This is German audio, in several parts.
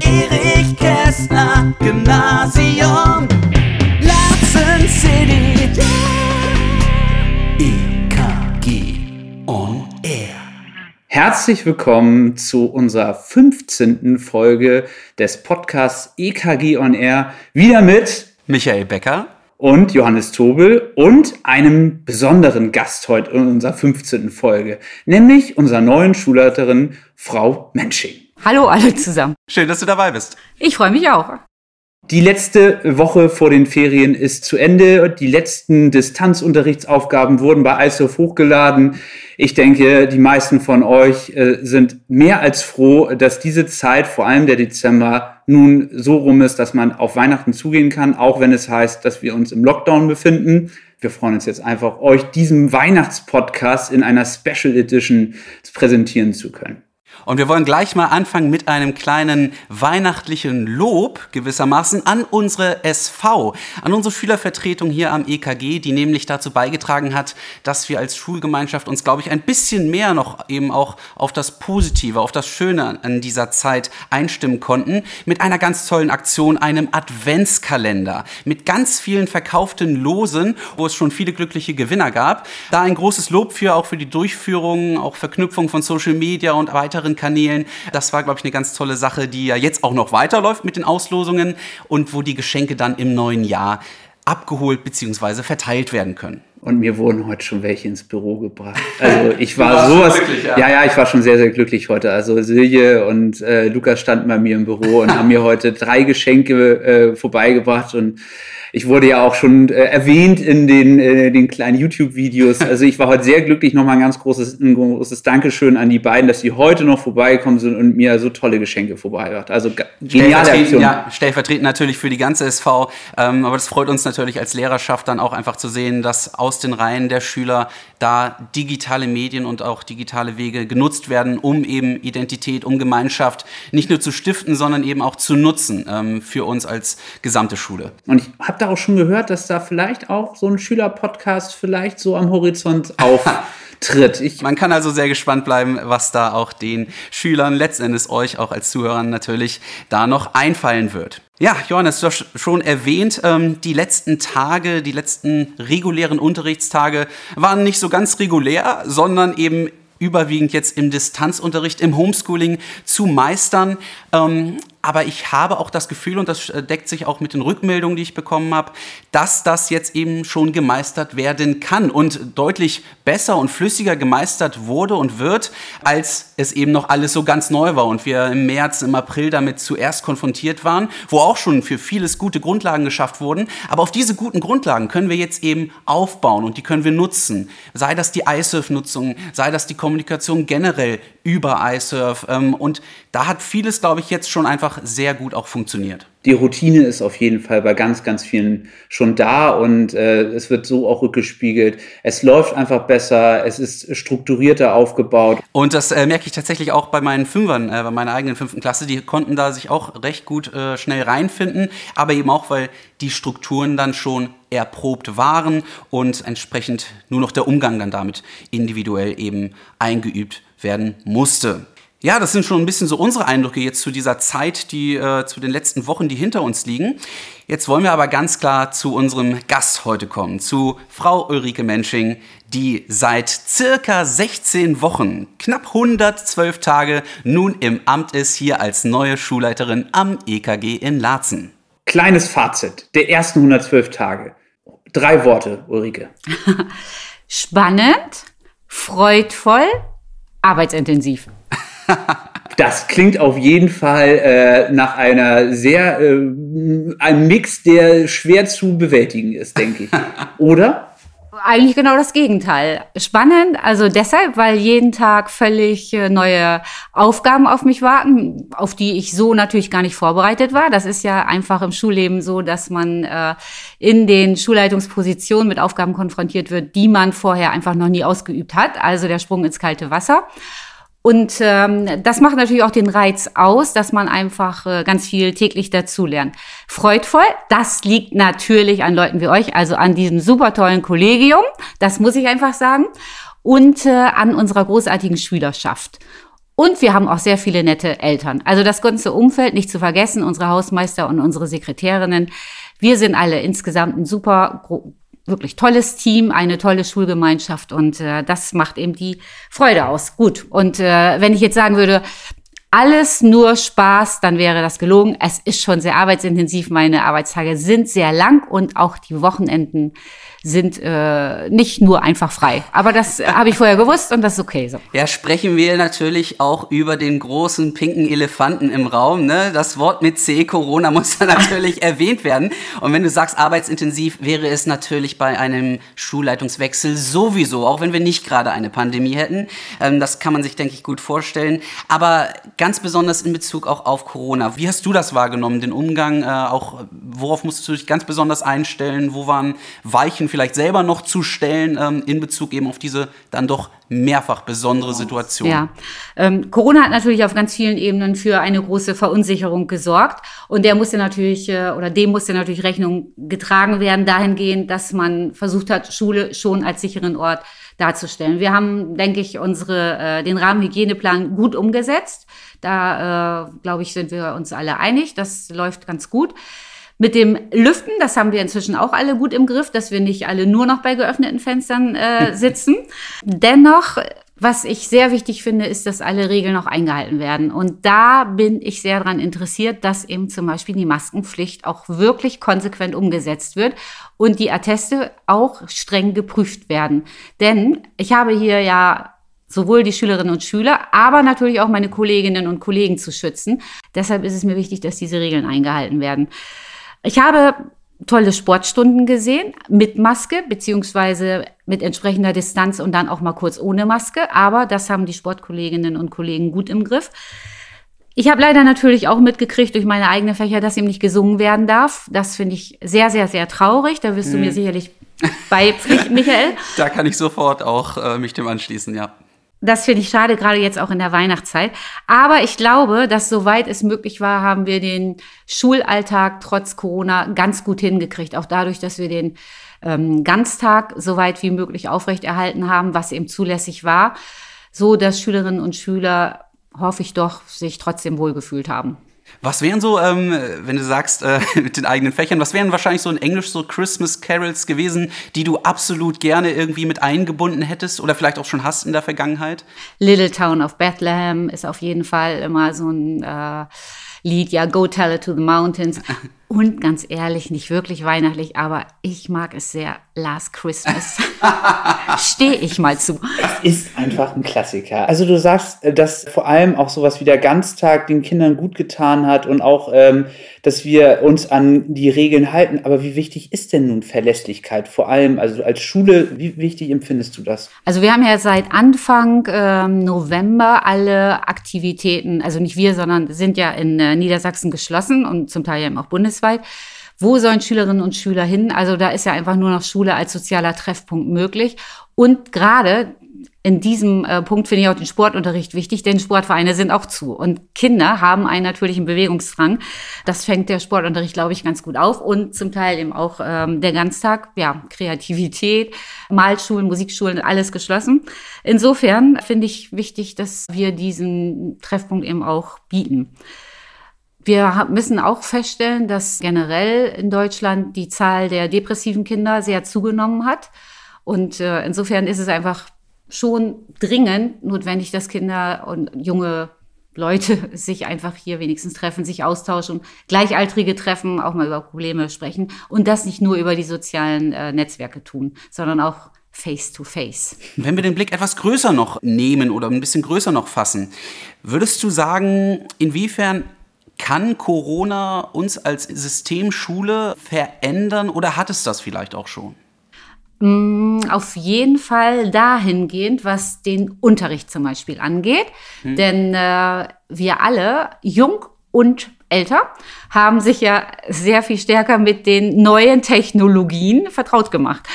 Erich Kästner Gymnasium Latzen City EKG on Air Herzlich willkommen zu unserer 15. Folge des Podcasts EKG on Air. Wieder mit Michael Becker und Johannes Tobel und einem besonderen Gast heute in unserer 15. Folge, nämlich unserer neuen Schulleiterin Frau Mensching. Hallo alle zusammen. Schön, dass du dabei bist. Ich freue mich auch. Die letzte Woche vor den Ferien ist zu Ende. Die letzten Distanzunterrichtsaufgaben wurden bei ISOF hochgeladen. Ich denke, die meisten von euch äh, sind mehr als froh, dass diese Zeit, vor allem der Dezember, nun so rum ist, dass man auf Weihnachten zugehen kann, auch wenn es heißt, dass wir uns im Lockdown befinden. Wir freuen uns jetzt einfach, euch diesen Weihnachtspodcast in einer Special Edition präsentieren zu können. Und wir wollen gleich mal anfangen mit einem kleinen weihnachtlichen Lob gewissermaßen an unsere SV, an unsere Schülervertretung hier am EKG, die nämlich dazu beigetragen hat, dass wir als Schulgemeinschaft uns, glaube ich, ein bisschen mehr noch eben auch auf das Positive, auf das Schöne an dieser Zeit einstimmen konnten, mit einer ganz tollen Aktion, einem Adventskalender, mit ganz vielen verkauften Losen, wo es schon viele glückliche Gewinner gab. Da ein großes Lob für, auch für die Durchführung, auch Verknüpfung von Social Media und weiteren Kanälen. Das war, glaube ich, eine ganz tolle Sache, die ja jetzt auch noch weiterläuft mit den Auslosungen und wo die Geschenke dann im neuen Jahr abgeholt bzw. verteilt werden können. Und mir wurden heute schon welche ins Büro gebracht. Also ich war sowas. Ja. ja. ja, ich war schon sehr, sehr glücklich heute. Also Silje und äh, Lukas standen bei mir im Büro und haben mir heute drei Geschenke äh, vorbeigebracht und ich wurde ja auch schon äh, erwähnt in den, äh, den kleinen YouTube-Videos. Also ich war heute sehr glücklich. Nochmal ein ganz großes, ein großes Dankeschön an die beiden, dass sie heute noch vorbeigekommen sind und mir so tolle Geschenke vorbeigebracht. Also geniale Aktion. Ja, stellvertretend natürlich für die ganze SV. Ähm, aber das freut uns natürlich als Lehrerschaft dann auch einfach zu sehen, dass aus den Reihen der Schüler da digitale Medien und auch digitale Wege genutzt werden, um eben Identität, um Gemeinschaft nicht nur zu stiften, sondern eben auch zu nutzen ähm, für uns als gesamte Schule. Und ich habe da auch schon gehört, dass da vielleicht auch so ein Schülerpodcast vielleicht so am Horizont auftritt. Ich Man kann also sehr gespannt bleiben, was da auch den Schülern, letztendlich euch auch als Zuhörern natürlich da noch einfallen wird. Ja, Johannes, du hast schon erwähnt, ähm, die letzten Tage, die letzten regulären Unterrichtstage waren nicht so ganz regulär, sondern eben überwiegend jetzt im Distanzunterricht, im Homeschooling zu meistern. Aber ich habe auch das Gefühl, und das äh, deckt sich auch mit den Rückmeldungen, die ich bekommen habe, dass das jetzt eben schon gemeistert werden kann und deutlich besser und flüssiger gemeistert wurde und wird, als es eben noch alles so ganz neu war und wir im März, im April damit zuerst konfrontiert waren, wo auch schon für vieles gute Grundlagen geschafft wurden. Aber auf diese guten Grundlagen können wir jetzt eben aufbauen und die können wir nutzen. Sei das die iSurf-Nutzung, sei das die Kommunikation generell über iSurf. Ähm, und da hat vieles, glaube ich, jetzt schon einfach sehr gut auch funktioniert. Die Routine ist auf jeden Fall bei ganz, ganz vielen schon da und äh, es wird so auch rückgespiegelt. Es läuft einfach besser, es ist strukturierter aufgebaut. Und das äh, merke ich tatsächlich auch bei meinen Fünfern, äh, bei meiner eigenen fünften Klasse. Die konnten da sich auch recht gut äh, schnell reinfinden, aber eben auch, weil die Strukturen dann schon erprobt waren und entsprechend nur noch der Umgang dann damit individuell eben eingeübt werden musste. Ja, das sind schon ein bisschen so unsere Eindrücke jetzt zu dieser Zeit, die äh, zu den letzten Wochen, die hinter uns liegen. Jetzt wollen wir aber ganz klar zu unserem Gast heute kommen, zu Frau Ulrike Mensching, die seit circa 16 Wochen, knapp 112 Tage, nun im Amt ist hier als neue Schulleiterin am EKG in Laatzen. Kleines Fazit der ersten 112 Tage. Drei Worte, Ulrike. Spannend, freudvoll, arbeitsintensiv. Das klingt auf jeden Fall äh, nach einer sehr, äh, einem Mix, der schwer zu bewältigen ist, denke ich. Oder? Eigentlich genau das Gegenteil. Spannend, also deshalb, weil jeden Tag völlig äh, neue Aufgaben auf mich warten, auf die ich so natürlich gar nicht vorbereitet war. Das ist ja einfach im Schulleben so, dass man äh, in den Schulleitungspositionen mit Aufgaben konfrontiert wird, die man vorher einfach noch nie ausgeübt hat. Also der Sprung ins kalte Wasser. Und ähm, das macht natürlich auch den Reiz aus, dass man einfach äh, ganz viel täglich dazulernt. Freudvoll, das liegt natürlich an Leuten wie euch, also an diesem super tollen Kollegium, das muss ich einfach sagen, und äh, an unserer großartigen Schülerschaft. Und wir haben auch sehr viele nette Eltern. Also das ganze Umfeld nicht zu vergessen, unsere Hausmeister und unsere Sekretärinnen. Wir sind alle insgesamt ein super wirklich tolles Team, eine tolle Schulgemeinschaft und äh, das macht eben die Freude aus. Gut. Und äh, wenn ich jetzt sagen würde, alles nur Spaß, dann wäre das gelogen. Es ist schon sehr arbeitsintensiv. Meine Arbeitstage sind sehr lang und auch die Wochenenden sind äh, nicht nur einfach frei. Aber das äh, habe ich vorher gewusst und das ist okay so. Ja, sprechen wir natürlich auch über den großen pinken Elefanten im Raum. Ne? Das Wort mit C, Corona, muss da natürlich erwähnt werden. Und wenn du sagst arbeitsintensiv, wäre es natürlich bei einem Schulleitungswechsel sowieso, auch wenn wir nicht gerade eine Pandemie hätten. Ähm, das kann man sich, denke ich, gut vorstellen. Aber ganz besonders in Bezug auch auf Corona. Wie hast du das wahrgenommen, den Umgang? Äh, auch worauf musstest du dich ganz besonders einstellen? Wo waren Weichen vielleicht selber noch zu stellen ähm, in Bezug eben auf diese dann doch mehrfach besondere Situation. Ja, ähm, Corona hat natürlich auf ganz vielen Ebenen für eine große Verunsicherung gesorgt und der musste natürlich äh, oder dem musste natürlich Rechnung getragen werden dahingehend, dass man versucht hat, Schule schon als sicheren Ort darzustellen. Wir haben, denke ich, unsere äh, den Rahmenhygieneplan gut umgesetzt. Da äh, glaube ich, sind wir uns alle einig. Das läuft ganz gut. Mit dem Lüften, das haben wir inzwischen auch alle gut im Griff, dass wir nicht alle nur noch bei geöffneten Fenstern äh, sitzen. Dennoch, was ich sehr wichtig finde, ist, dass alle Regeln auch eingehalten werden. Und da bin ich sehr daran interessiert, dass eben zum Beispiel die Maskenpflicht auch wirklich konsequent umgesetzt wird und die Atteste auch streng geprüft werden. Denn ich habe hier ja sowohl die Schülerinnen und Schüler, aber natürlich auch meine Kolleginnen und Kollegen zu schützen. Deshalb ist es mir wichtig, dass diese Regeln eingehalten werden. Ich habe tolle Sportstunden gesehen mit Maske beziehungsweise mit entsprechender Distanz und dann auch mal kurz ohne Maske. Aber das haben die Sportkolleginnen und Kollegen gut im Griff. Ich habe leider natürlich auch mitgekriegt durch meine eigene Fächer, dass ihm nicht gesungen werden darf. Das finde ich sehr, sehr, sehr traurig. Da wirst du mir mhm. sicherlich beipflichten, Michael. Da kann ich sofort auch äh, mich dem anschließen, ja. Das finde ich schade, gerade jetzt auch in der Weihnachtszeit. Aber ich glaube, dass soweit es möglich war, haben wir den Schulalltag trotz Corona ganz gut hingekriegt. Auch dadurch, dass wir den ähm, Ganztag so weit wie möglich aufrechterhalten haben, was eben zulässig war, so dass Schülerinnen und Schüler, hoffe ich doch, sich trotzdem wohlgefühlt haben. Was wären so, ähm, wenn du sagst, äh, mit den eigenen Fächern, was wären wahrscheinlich so in Englisch so Christmas Carols gewesen, die du absolut gerne irgendwie mit eingebunden hättest oder vielleicht auch schon hast in der Vergangenheit? Little Town of Bethlehem ist auf jeden Fall immer so ein äh, Lied, ja, Go Tell It to the Mountains. Und ganz ehrlich, nicht wirklich weihnachtlich, aber ich mag es sehr. Last Christmas. Stehe ich mal zu. Es ist einfach ein Klassiker. Also du sagst, äh, dass vor allem auch sowas wie der Ganztag den Kindern gut getan hat und auch, ähm, dass wir uns an die Regeln halten. Aber wie wichtig ist denn nun Verlässlichkeit? Vor allem, also als Schule, wie wichtig empfindest du das? Also wir haben ja seit Anfang ähm, November alle Aktivitäten, also nicht wir, sondern sind ja in äh, Niedersachsen geschlossen und zum Teil ja auch Bundes bundesweit. Wo sollen Schülerinnen und Schüler hin? Also da ist ja einfach nur noch Schule als sozialer Treffpunkt möglich. Und gerade in diesem äh, Punkt finde ich auch den Sportunterricht wichtig, denn Sportvereine sind auch zu. Und Kinder haben einen natürlichen Bewegungsdrang. Das fängt der Sportunterricht, glaube ich, ganz gut auf. Und zum Teil eben auch ähm, der Ganztag, ja, Kreativität, Malschulen, Musikschulen, alles geschlossen. Insofern finde ich wichtig, dass wir diesen Treffpunkt eben auch bieten. Wir müssen auch feststellen, dass generell in Deutschland die Zahl der depressiven Kinder sehr zugenommen hat. Und äh, insofern ist es einfach schon dringend notwendig, dass Kinder und junge Leute sich einfach hier wenigstens treffen, sich austauschen, Gleichaltrige treffen, auch mal über Probleme sprechen und das nicht nur über die sozialen äh, Netzwerke tun, sondern auch face to face. Wenn wir den Blick etwas größer noch nehmen oder ein bisschen größer noch fassen, würdest du sagen, inwiefern kann Corona uns als Systemschule verändern oder hat es das vielleicht auch schon? Mm, auf jeden Fall dahingehend, was den Unterricht zum Beispiel angeht. Hm. Denn äh, wir alle, jung und älter, haben sich ja sehr viel stärker mit den neuen Technologien vertraut gemacht.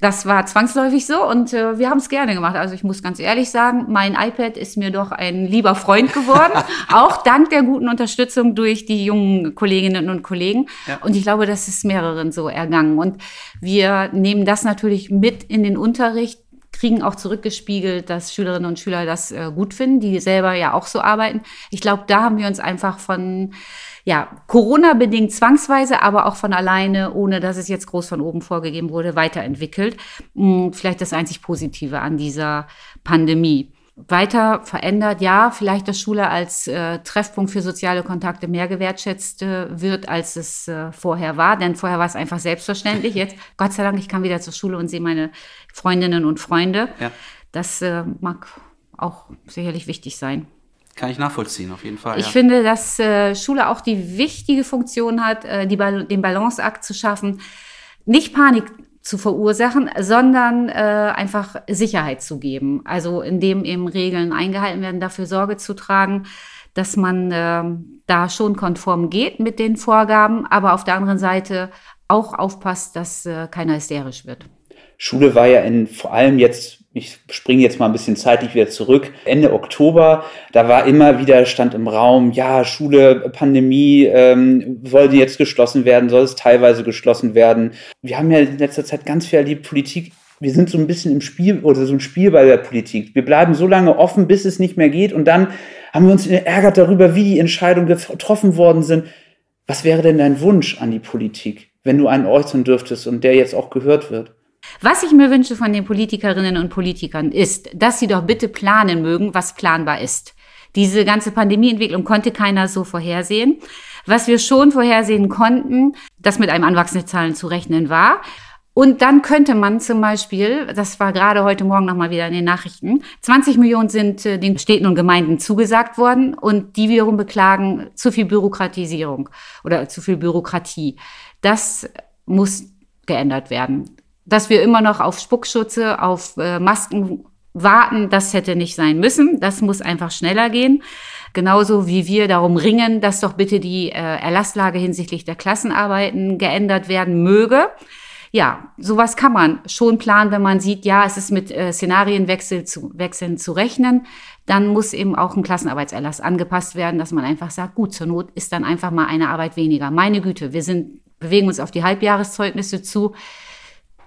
Das war zwangsläufig so und äh, wir haben es gerne gemacht. Also ich muss ganz ehrlich sagen, mein iPad ist mir doch ein lieber Freund geworden, auch dank der guten Unterstützung durch die jungen Kolleginnen und Kollegen. Ja. Und ich glaube, das ist mehreren so ergangen. Und wir nehmen das natürlich mit in den Unterricht kriegen auch zurückgespiegelt, dass Schülerinnen und Schüler das äh, gut finden, die selber ja auch so arbeiten. Ich glaube, da haben wir uns einfach von ja, Corona-bedingt zwangsweise, aber auch von alleine, ohne dass es jetzt groß von oben vorgegeben wurde, weiterentwickelt. Hm, vielleicht das einzig Positive an dieser Pandemie weiter verändert. Ja, vielleicht dass Schule als äh, Treffpunkt für soziale Kontakte mehr gewertschätzt äh, wird, als es äh, vorher war. Denn vorher war es einfach selbstverständlich. Jetzt, Gott sei Dank, ich kann wieder zur Schule und sehe meine Freundinnen und Freunde. Ja. Das äh, mag auch sicherlich wichtig sein. Kann ich nachvollziehen, auf jeden Fall. Ich ja. finde, dass äh, Schule auch die wichtige Funktion hat, äh, die, den Balanceakt zu schaffen, nicht Panik zu verursachen, sondern äh, einfach Sicherheit zu geben. Also indem eben Regeln eingehalten werden, dafür Sorge zu tragen, dass man äh, da schon konform geht mit den Vorgaben, aber auf der anderen Seite auch aufpasst, dass äh, keiner hysterisch wird. Schule war ja in vor allem jetzt ich springe jetzt mal ein bisschen zeitlich wieder zurück, Ende Oktober, da war immer wieder, stand im Raum, ja, Schule, Pandemie, ähm, soll die jetzt geschlossen werden, soll es teilweise geschlossen werden. Wir haben ja in letzter Zeit ganz viel erlebt, Politik, wir sind so ein bisschen im Spiel oder so ein Spiel bei der Politik. Wir bleiben so lange offen, bis es nicht mehr geht und dann haben wir uns ärgert darüber, wie die Entscheidungen getroffen worden sind. Was wäre denn dein Wunsch an die Politik, wenn du einen äußern dürftest und der jetzt auch gehört wird? Was ich mir wünsche von den Politikerinnen und Politikern ist, dass sie doch bitte planen mögen, was planbar ist. Diese ganze Pandemieentwicklung konnte keiner so vorhersehen. Was wir schon vorhersehen konnten, dass mit einem Anwachsen der Zahlen zu rechnen war. Und dann könnte man zum Beispiel, das war gerade heute Morgen nochmal wieder in den Nachrichten, 20 Millionen sind äh, den Städten und Gemeinden zugesagt worden und die wiederum beklagen zu viel Bürokratisierung oder zu viel Bürokratie. Das muss geändert werden dass wir immer noch auf Spuckschutze, auf äh, Masken warten, das hätte nicht sein müssen. Das muss einfach schneller gehen. Genauso wie wir darum ringen, dass doch bitte die äh, Erlasslage hinsichtlich der Klassenarbeiten geändert werden möge. Ja, sowas kann man schon planen, wenn man sieht, ja, es ist mit äh, Szenarienwechseln zu, Wechseln zu rechnen. Dann muss eben auch ein Klassenarbeitserlass angepasst werden, dass man einfach sagt, gut, zur Not ist dann einfach mal eine Arbeit weniger. Meine Güte, wir sind, bewegen uns auf die Halbjahreszeugnisse zu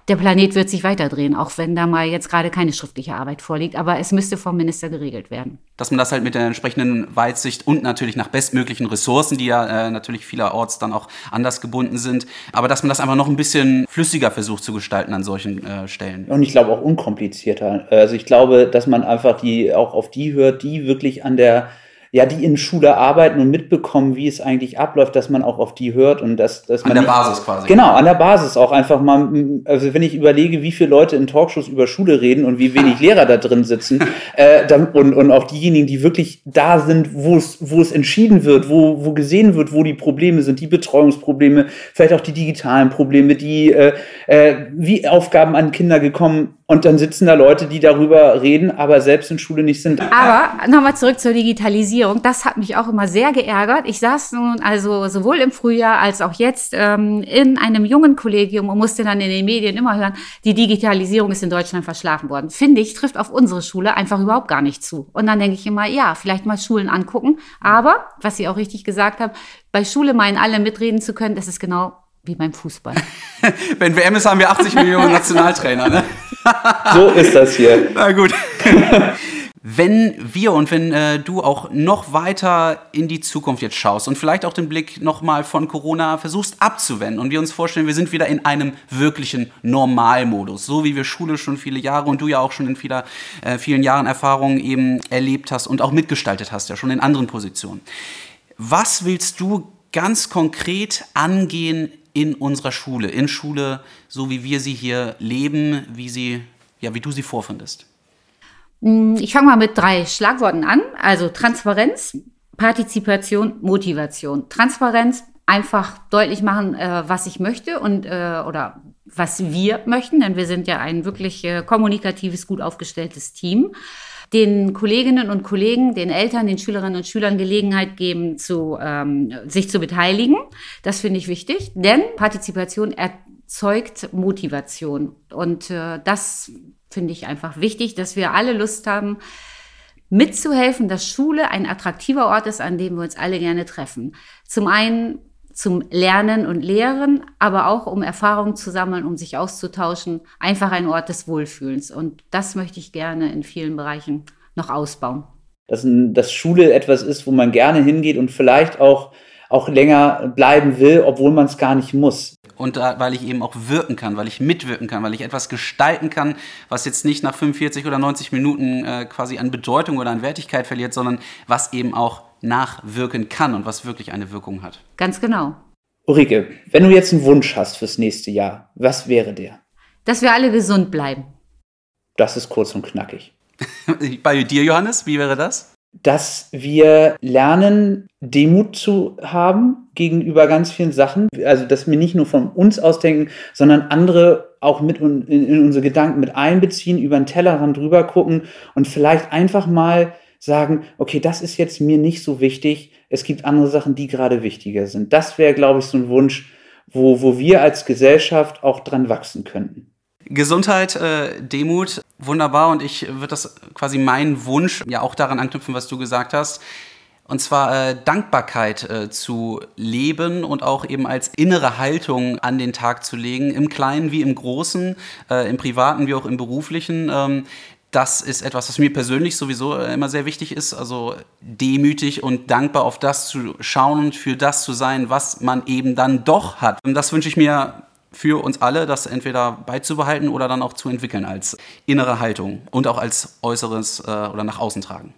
der Planet wird sich weiterdrehen, auch wenn da mal jetzt gerade keine schriftliche Arbeit vorliegt. Aber es müsste vom Minister geregelt werden. Dass man das halt mit der entsprechenden Weitsicht und natürlich nach bestmöglichen Ressourcen, die ja äh, natürlich vielerorts dann auch anders gebunden sind, aber dass man das einfach noch ein bisschen flüssiger versucht zu gestalten an solchen äh, Stellen. Und ich glaube auch unkomplizierter. Also ich glaube, dass man einfach die auch auf die hört, die wirklich an der ja, die in Schule arbeiten und mitbekommen, wie es eigentlich abläuft, dass man auch auf die hört und dass, dass man. An der Basis quasi. Genau, an der Basis auch einfach mal, also wenn ich überlege, wie viele Leute in Talkshows über Schule reden und wie wenig Lehrer da drin sitzen, äh, dann, und, und auch diejenigen, die wirklich da sind, wo es, wo es entschieden wird, wo, wo gesehen wird, wo die Probleme sind, die Betreuungsprobleme, vielleicht auch die digitalen Probleme, die, äh, äh, wie Aufgaben an Kinder gekommen und dann sitzen da Leute, die darüber reden, aber selbst in Schule nicht sind. Aber nochmal zurück zur Digitalisierung. Das hat mich auch immer sehr geärgert. Ich saß nun also sowohl im Frühjahr als auch jetzt ähm, in einem jungen Kollegium und musste dann in den Medien immer hören, die Digitalisierung ist in Deutschland verschlafen worden. Finde ich, trifft auf unsere Schule einfach überhaupt gar nicht zu. Und dann denke ich immer, ja, vielleicht mal Schulen angucken. Aber, was Sie auch richtig gesagt haben, bei Schule meinen alle mitreden zu können, das ist genau wie beim Fußball. Wenn WM ist, haben wir 80 Millionen Nationaltrainer, ne? so ist das hier. Na gut. Wenn wir und wenn äh, du auch noch weiter in die Zukunft jetzt schaust und vielleicht auch den Blick nochmal von Corona versuchst abzuwenden und wir uns vorstellen, wir sind wieder in einem wirklichen Normalmodus, so wie wir Schule schon viele Jahre und du ja auch schon in vieler, äh, vielen Jahren Erfahrung eben erlebt hast und auch mitgestaltet hast, ja schon in anderen Positionen. Was willst du ganz konkret angehen in unserer Schule, in Schule, so wie wir sie hier leben, wie sie, ja, wie du sie vorfindest? Mm, ich fange mal mit drei Schlagworten an. Also Transparenz, Partizipation, Motivation. Transparenz, einfach deutlich machen, äh, was ich möchte und äh, oder was wir möchten, denn wir sind ja ein wirklich äh, kommunikatives, gut aufgestelltes Team den Kolleginnen und Kollegen, den Eltern, den Schülerinnen und Schülern Gelegenheit geben, zu, ähm, sich zu beteiligen. Das finde ich wichtig, denn Partizipation erzeugt Motivation. Und äh, das finde ich einfach wichtig, dass wir alle Lust haben, mitzuhelfen, dass Schule ein attraktiver Ort ist, an dem wir uns alle gerne treffen. Zum einen zum Lernen und Lehren, aber auch um Erfahrungen zu sammeln, um sich auszutauschen. Einfach ein Ort des Wohlfühlens. Und das möchte ich gerne in vielen Bereichen noch ausbauen. Dass, dass Schule etwas ist, wo man gerne hingeht und vielleicht auch, auch länger bleiben will, obwohl man es gar nicht muss. Und da, weil ich eben auch wirken kann, weil ich mitwirken kann, weil ich etwas gestalten kann, was jetzt nicht nach 45 oder 90 Minuten äh, quasi an Bedeutung oder an Wertigkeit verliert, sondern was eben auch nachwirken kann und was wirklich eine Wirkung hat. Ganz genau. Ulrike, wenn du jetzt einen Wunsch hast fürs nächste Jahr, was wäre der? Dass wir alle gesund bleiben. Das ist kurz und knackig. Bei dir, Johannes, wie wäre das? Dass wir lernen, Demut zu haben gegenüber ganz vielen Sachen. Also, dass wir nicht nur von uns ausdenken, sondern andere auch mit in, in unsere Gedanken mit einbeziehen, über den Tellerrand drüber gucken und vielleicht einfach mal sagen, okay, das ist jetzt mir nicht so wichtig, es gibt andere Sachen, die gerade wichtiger sind. Das wäre, glaube ich, so ein Wunsch, wo, wo wir als Gesellschaft auch dran wachsen könnten. Gesundheit, äh, Demut, wunderbar. Und ich würde das quasi meinen Wunsch ja auch daran anknüpfen, was du gesagt hast. Und zwar äh, Dankbarkeit äh, zu leben und auch eben als innere Haltung an den Tag zu legen, im Kleinen wie im Großen, äh, im Privaten wie auch im Beruflichen. Ähm, das ist etwas, was mir persönlich sowieso äh, immer sehr wichtig ist. Also demütig und dankbar auf das zu schauen und für das zu sein, was man eben dann doch hat. Und das wünsche ich mir für uns alle, das entweder beizubehalten oder dann auch zu entwickeln als innere Haltung und auch als äußeres äh, oder nach außen tragen.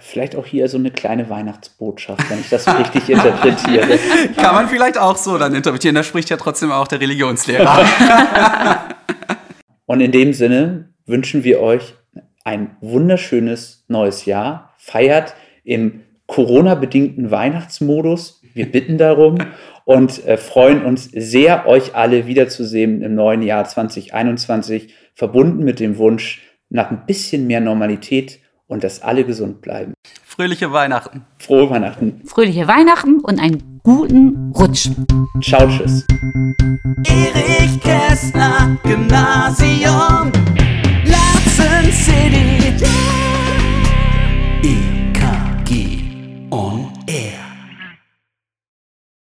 Vielleicht auch hier so eine kleine Weihnachtsbotschaft, wenn ich das richtig interpretiere. Kann man vielleicht auch so dann interpretieren. Da spricht ja trotzdem auch der Religionslehrer. und in dem Sinne wünschen wir euch ein wunderschönes neues Jahr, feiert im Corona-bedingten Weihnachtsmodus. Wir bitten darum und äh, freuen uns sehr, euch alle wiederzusehen im neuen Jahr 2021, verbunden mit dem Wunsch nach ein bisschen mehr Normalität und dass alle gesund bleiben. Fröhliche Weihnachten. Frohe Weihnachten. Fröhliche Weihnachten und einen guten Rutsch. Ciao, tschüss. Erich Kästner Gymnasium Larsen City EKG on. Air